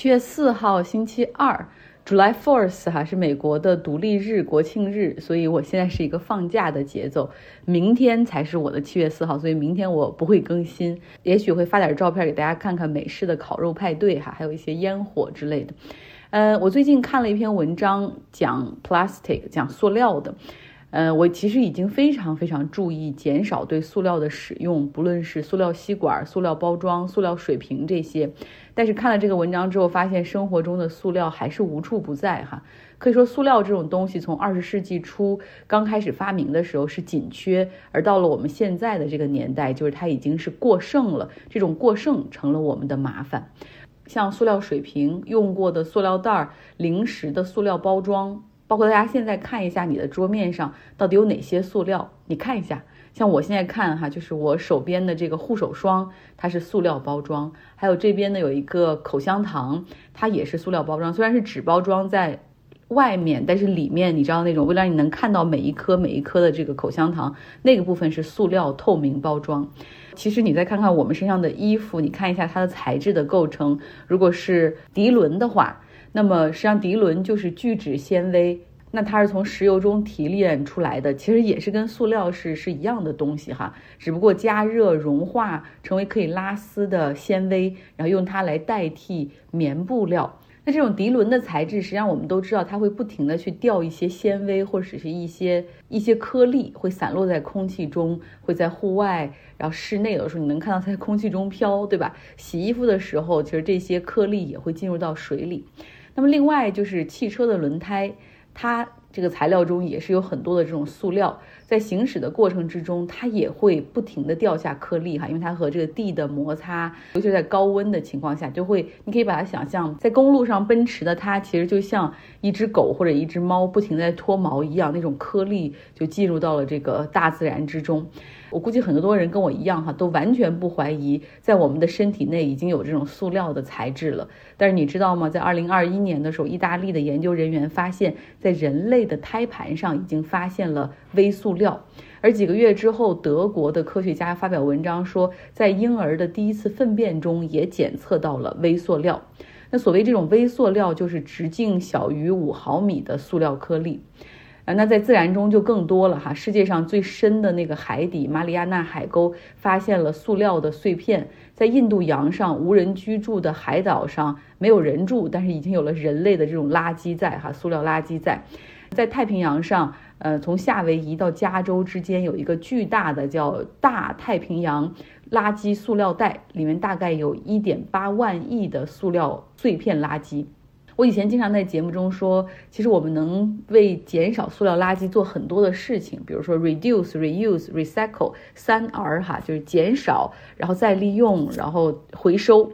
七月四号，星期二，July Fourth 哈是美国的独立日国庆日，所以我现在是一个放假的节奏。明天才是我的七月四号，所以明天我不会更新，也许会发点照片给大家看看美式的烤肉派对哈，还有一些烟火之类的。呃，我最近看了一篇文章，讲 plastic，讲塑料的。呃，我其实已经非常非常注意减少对塑料的使用，不论是塑料吸管、塑料包装、塑料水瓶这些。但是看了这个文章之后，发现生活中的塑料还是无处不在哈。可以说，塑料这种东西从二十世纪初刚开始发明的时候是紧缺，而到了我们现在的这个年代，就是它已经是过剩了。这种过剩成了我们的麻烦，像塑料水瓶、用过的塑料袋、零食的塑料包装。包括大家现在看一下你的桌面上到底有哪些塑料，你看一下，像我现在看哈，就是我手边的这个护手霜，它是塑料包装，还有这边呢有一个口香糖，它也是塑料包装，虽然是纸包装在外面，但是里面你知道那种为了让你能看到每一颗每一颗的这个口香糖，那个部分是塑料透明包装。其实你再看看我们身上的衣服，你看一下它的材质的构成，如果是涤纶的话。那么实际上，涤纶就是聚酯纤维，那它是从石油中提炼出来的，其实也是跟塑料是是一样的东西哈，只不过加热融化成为可以拉丝的纤维，然后用它来代替棉布料。那这种涤纶的材质，实际上我们都知道，它会不停的去掉一些纤维或者是一些一些颗粒，会散落在空气中，会在户外，然后室内有的时候你能看到它在空气中飘，对吧？洗衣服的时候，其实这些颗粒也会进入到水里。那么另外就是汽车的轮胎，它这个材料中也是有很多的这种塑料，在行驶的过程之中，它也会不停的掉下颗粒哈，因为它和这个地的摩擦，尤其在高温的情况下，就会，你可以把它想象在公路上奔驰的它，其实就像一只狗或者一只猫不停在脱毛一样，那种颗粒就进入到了这个大自然之中。我估计很多多人跟我一样哈，都完全不怀疑在我们的身体内已经有这种塑料的材质了。但是你知道吗？在二零二一年的时候，意大利的研究人员发现，在人类的胎盘上已经发现了微塑料。而几个月之后，德国的科学家发表文章说，在婴儿的第一次粪便中也检测到了微塑料。那所谓这种微塑料，就是直径小于五毫米的塑料颗粒。那在自然中就更多了哈，世界上最深的那个海底马里亚纳海沟发现了塑料的碎片，在印度洋上无人居住的海岛上没有人住，但是已经有了人类的这种垃圾在哈，塑料垃圾在，在太平洋上，呃，从夏威夷到加州之间有一个巨大的叫大太平洋垃圾塑料带，里面大概有一点八万亿的塑料碎片垃圾。我以前经常在节目中说，其实我们能为减少塑料垃圾做很多的事情，比如说 reduce、reuse、recycle 三 R 哈，就是减少，然后再利用，然后回收。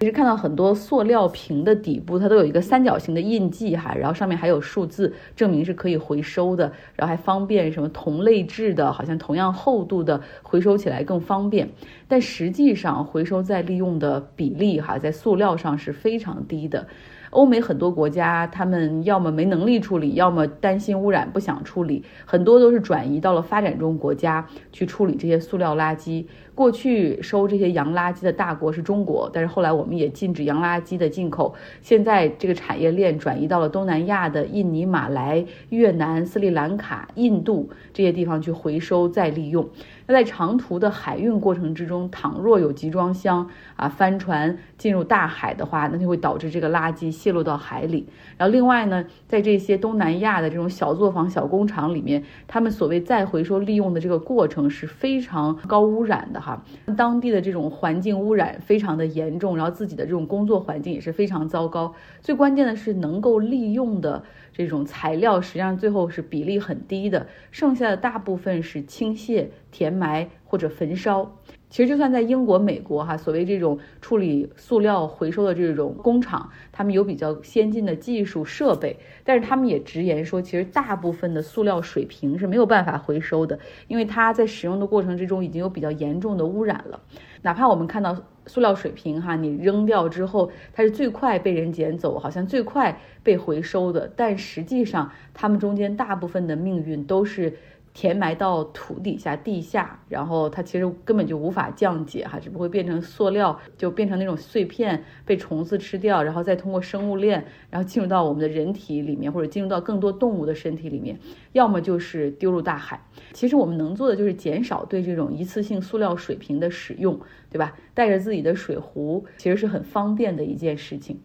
其实看到很多塑料瓶的底部，它都有一个三角形的印记哈，然后上面还有数字，证明是可以回收的，然后还方便什么同类质的，好像同样厚度的回收起来更方便。但实际上回收再利用的比例哈，在塑料上是非常低的。欧美很多国家，他们要么没能力处理，要么担心污染不想处理，很多都是转移到了发展中国家去处理这些塑料垃圾。过去收这些洋垃圾的大国是中国，但是后来我们也禁止洋垃圾的进口。现在这个产业链转移到了东南亚的印尼、马来、越南、斯里兰卡、印度这些地方去回收再利用。那在长途的海运过程之中，倘若有集装箱啊翻船进入大海的话，那就会导致这个垃圾泄露到海里。然后另外呢，在这些东南亚的这种小作坊、小工厂里面，他们所谓再回收利用的这个过程是非常高污染的哈，当地的这种环境污染非常的严重，然后自己的这种工作环境也是非常糟糕。最关键的是能够利用的这种材料，实际上最后是比例很低的，剩下的大部分是倾泻、填埋或者焚烧。其实就算在英国、美国，哈，所谓这种处理塑料回收的这种工厂，他们有比较先进的技术设备，但是他们也直言说，其实大部分的塑料水瓶是没有办法回收的，因为它在使用的过程之中已经有比较严重的污染了。哪怕我们看到塑料水瓶，哈，你扔掉之后，它是最快被人捡走，好像最快被回收的，但实际上它们中间大部分的命运都是。填埋到土底下、地下，然后它其实根本就无法降解哈，只不过变成塑料，就变成那种碎片被虫子吃掉，然后再通过生物链，然后进入到我们的人体里面，或者进入到更多动物的身体里面，要么就是丢入大海。其实我们能做的就是减少对这种一次性塑料水瓶的使用，对吧？带着自己的水壶，其实是很方便的一件事情。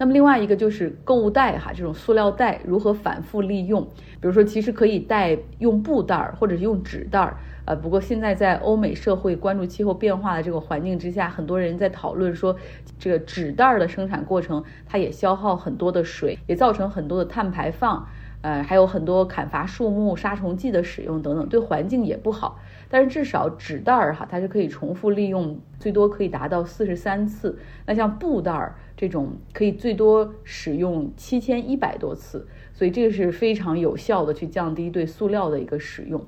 那么另外一个就是购物袋哈，这种塑料袋如何反复利用？比如说，其实可以带用布袋儿，或者是用纸袋儿。呃，不过现在在欧美社会关注气候变化的这个环境之下，很多人在讨论说，这个纸袋儿的生产过程它也消耗很多的水，也造成很多的碳排放。呃，还有很多砍伐树木、杀虫剂的使用等等，对环境也不好。但是至少纸袋儿哈，它是可以重复利用，最多可以达到四十三次。那像布袋儿这种，可以最多使用七千一百多次，所以这个是非常有效的去降低对塑料的一个使用。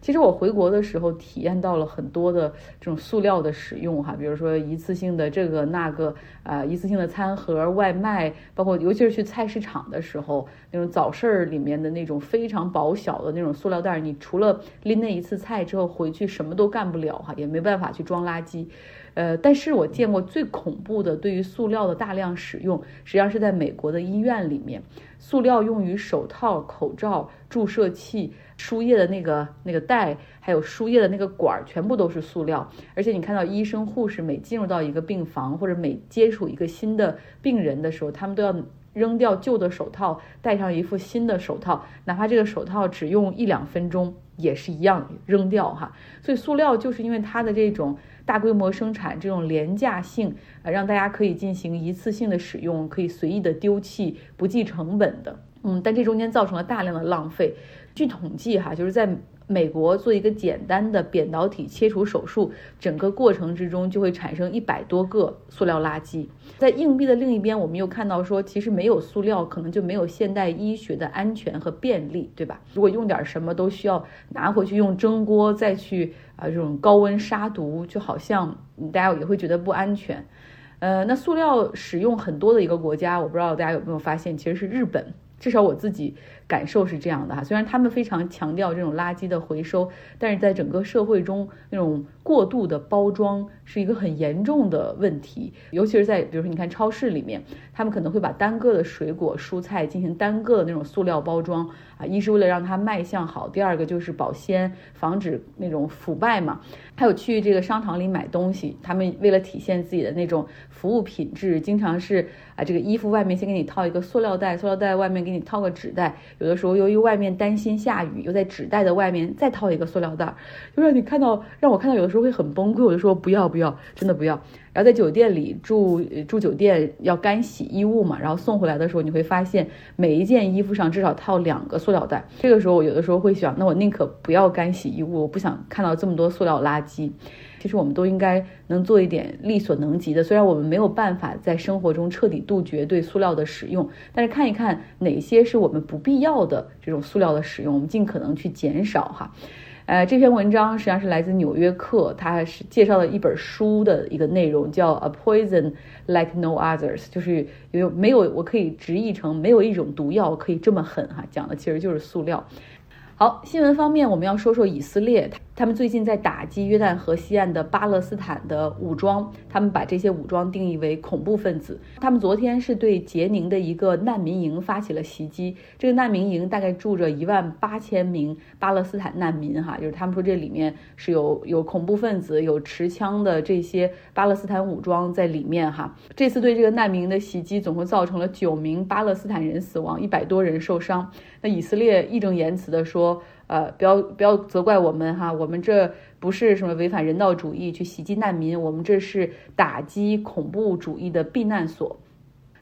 其实我回国的时候体验到了很多的这种塑料的使用哈，比如说一次性的这个那个啊，一次性的餐盒、外卖，包括尤其是去菜市场的时候，那种早市儿里面的那种非常薄小的那种塑料袋，你除了拎那一次菜之后回去什么都干不了哈，也没办法去装垃圾。呃，但是我见过最恐怖的对于塑料的大量使用，实际上是在美国的医院里面，塑料用于手套、口罩、注射器。输液的那个那个袋，还有输液的那个管儿，全部都是塑料。而且你看到医生护士每进入到一个病房，或者每接触一个新的病人的时候，他们都要扔掉旧的手套，戴上一副新的手套，哪怕这个手套只用一两分钟，也是一样扔掉哈。所以塑料就是因为它的这种大规模生产，这种廉价性，呃，让大家可以进行一次性的使用，可以随意的丢弃，不计成本的。嗯，但这中间造成了大量的浪费。据统计，哈，就是在美国做一个简单的扁导体切除手术，整个过程之中就会产生一百多个塑料垃圾。在硬币的另一边，我们又看到说，其实没有塑料，可能就没有现代医学的安全和便利，对吧？如果用点什么都需要拿回去用蒸锅再去啊，这种高温杀毒，就好像大家也会觉得不安全。呃，那塑料使用很多的一个国家，我不知道大家有没有发现，其实是日本。至少我自己感受是这样的哈，虽然他们非常强调这种垃圾的回收，但是在整个社会中，那种过度的包装是一个很严重的问题。尤其是在比如说你看超市里面，他们可能会把单个的水果、蔬菜进行单个的那种塑料包装啊，一是为了让它卖相好，第二个就是保鲜，防止那种腐败嘛。还有去这个商场里买东西，他们为了体现自己的那种服务品质，经常是啊，这个衣服外面先给你套一个塑料袋，塑料袋外面给你套个纸袋。有的时候由于外面担心下雨，又在纸袋的外面再套一个塑料袋，就让你看到，让我看到有的时候会很崩溃。我就说不要不要，真的不要。然后在酒店里住住酒店要干洗衣物嘛，然后送回来的时候你会发现每一件衣服上至少套两个塑料袋。这个时候我有的时候会想，那我宁可不要干洗衣物，我不想看到这么多塑料垃圾。其实我们都应该能做一点力所能及的，虽然我们没有办法在生活中彻底杜绝对塑料的使用，但是看一看哪些是我们不必要的这种塑料的使用，我们尽可能去减少哈。呃，这篇文章实际上是来自《纽约客》，它是介绍了一本书的一个内容，叫《A Poison Like No Others》，就是有没有我可以直译成没有一种毒药可以这么狠哈，讲的其实就是塑料。好，新闻方面我们要说说以色列。他们最近在打击约旦河西岸的巴勒斯坦的武装，他们把这些武装定义为恐怖分子。他们昨天是对杰宁的一个难民营发起了袭击，这个难民营大概住着一万八千名巴勒斯坦难民，哈，就是他们说这里面是有有恐怖分子、有持枪的这些巴勒斯坦武装在里面，哈。这次对这个难民的袭击，总共造成了九名巴勒斯坦人死亡，一百多人受伤。那以色列义正言辞地说。呃，不要不要责怪我们哈，我们这不是什么违反人道主义去袭击难民，我们这是打击恐怖主义的避难所。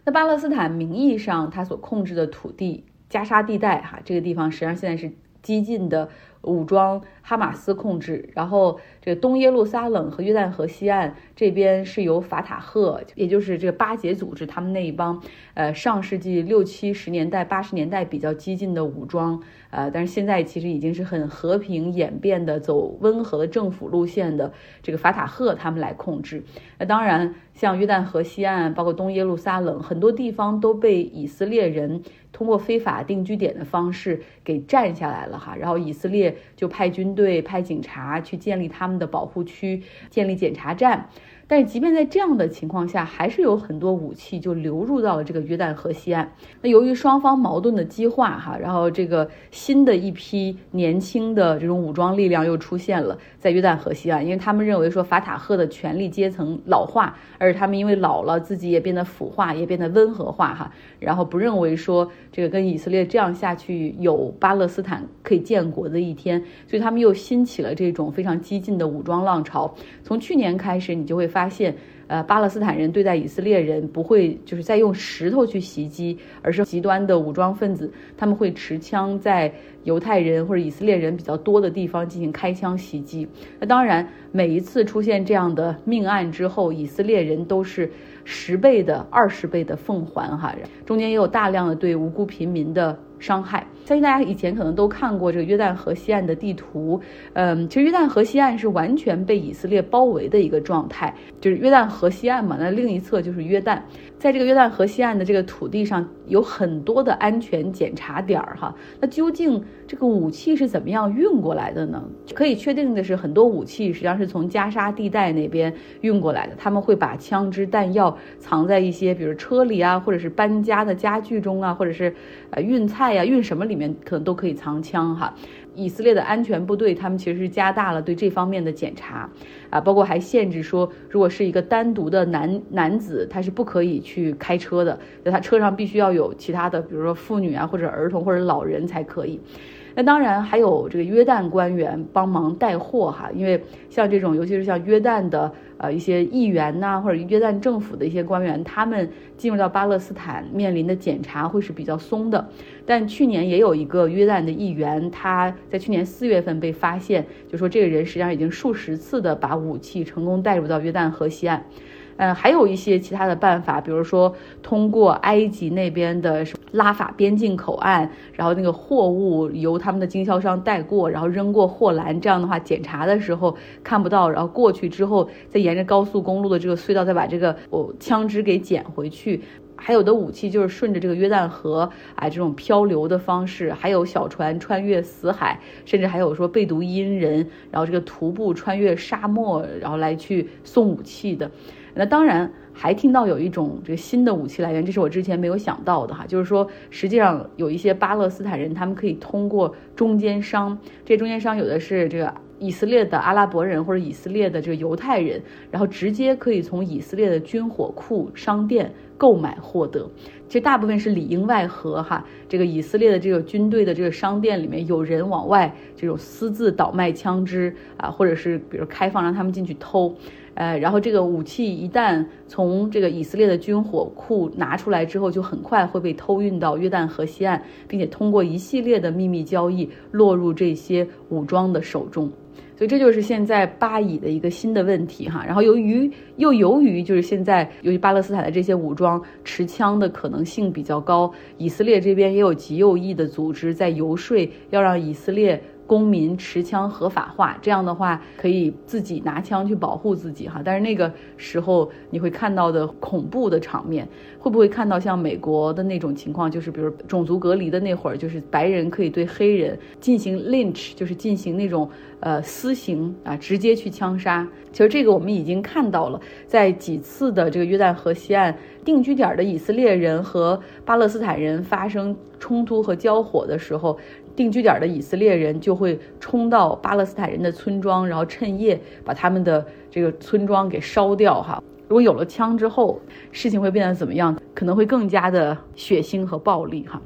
那巴勒斯坦名义上它所控制的土地加沙地带哈，这个地方实际上现在是激进的武装哈马斯控制，然后这个东耶路撒冷和约旦河西岸这边是由法塔赫，也就是这个巴结组织他们那一帮，呃，上世纪六七十年代、八十年代比较激进的武装。呃，但是现在其实已经是很和平演变的，走温和的政府路线的这个法塔赫他们来控制。那当然，像约旦河西岸，包括东耶路撒冷，很多地方都被以色列人通过非法定居点的方式给占下来了哈。然后以色列就派军队、派警察去建立他们的保护区，建立检查站。但是，即便在这样的情况下，还是有很多武器就流入到了这个约旦河西岸。那由于双方矛盾的激化，哈，然后这个新的一批年轻的这种武装力量又出现了在约旦河西岸，因为他们认为说法塔赫的权力阶层老化，而他们因为老了，自己也变得腐化，也变得温和化，哈，然后不认为说这个跟以色列这样下去有巴勒斯坦可以建国的一天，所以他们又兴起了这种非常激进的武装浪潮。从去年开始，你就会。发现，呃，巴勒斯坦人对待以色列人不会就是在用石头去袭击，而是极端的武装分子，他们会持枪在犹太人或者以色列人比较多的地方进行开枪袭击。那当然，每一次出现这样的命案之后，以色列人都是十倍的、二十倍的奉还哈，中间也有大量的对无辜平民的。伤害，相信大家以前可能都看过这个约旦河西岸的地图，嗯，其实约旦河西岸是完全被以色列包围的一个状态，就是约旦河西岸嘛，那另一侧就是约旦，在这个约旦河西岸的这个土地上有很多的安全检查点儿哈，那究竟这个武器是怎么样运过来的呢？可以确定的是，很多武器实际上是从加沙地带那边运过来的，他们会把枪支弹药藏在一些比如车里啊，或者是搬家的家具中啊，或者是呃运菜。呀，运什么里面可能都可以藏枪哈。以色列的安全部队他们其实是加大了对这方面的检查啊，包括还限制说，如果是一个单独的男男子，他是不可以去开车的，就他车上必须要有其他的，比如说妇女啊，或者儿童或者老人才可以。那当然还有这个约旦官员帮忙带货哈，因为像这种，尤其是像约旦的呃一些议员呐，或者约旦政府的一些官员，他们进入到巴勒斯坦面临的检查会是比较松的。但去年也有一个约旦的议员，他在去年四月份被发现，就说这个人实际上已经数十次的把武器成功带入到约旦河西岸。嗯，还有一些其他的办法，比如说通过埃及那边的什拉法边境口岸，然后那个货物由他们的经销商带过，然后扔过货栏，这样的话检查的时候看不到，然后过去之后再沿着高速公路的这个隧道再把这个哦枪支给捡回去。还有的武器就是顺着这个约旦河啊这种漂流的方式，还有小船穿越死海，甚至还有说贝读因人，然后这个徒步穿越沙漠，然后来去送武器的。那当然还听到有一种这个新的武器来源，这是我之前没有想到的哈，就是说实际上有一些巴勒斯坦人，他们可以通过中间商，这中间商有的是这个以色列的阿拉伯人或者以色列的这个犹太人，然后直接可以从以色列的军火库商店购买获得。其实大部分是里应外合哈，这个以色列的这个军队的这个商店里面有人往外这种私自倒卖枪支啊，或者是比如开放让他们进去偷。呃，然后这个武器一旦从这个以色列的军火库拿出来之后，就很快会被偷运到约旦河西岸，并且通过一系列的秘密交易落入这些武装的手中。所以这就是现在巴以的一个新的问题哈。然后由于又由于就是现在由于巴勒斯坦的这些武装持枪的可能性比较高，以色列这边也有极右翼的组织在游说，要让以色列。公民持枪合法化，这样的话可以自己拿枪去保护自己哈。但是那个时候你会看到的恐怖的场面，会不会看到像美国的那种情况？就是比如种族隔离的那会儿，就是白人可以对黑人进行 lynch，就是进行那种呃私刑啊，直接去枪杀。其实这个我们已经看到了，在几次的这个约旦河西岸定居点的以色列人和巴勒斯坦人发生冲突和交火的时候。定居点的以色列人就会冲到巴勒斯坦人的村庄，然后趁夜把他们的这个村庄给烧掉。哈，如果有了枪之后，事情会变得怎么样？可能会更加的血腥和暴力。哈，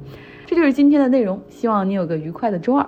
这就是今天的内容，希望你有个愉快的周二。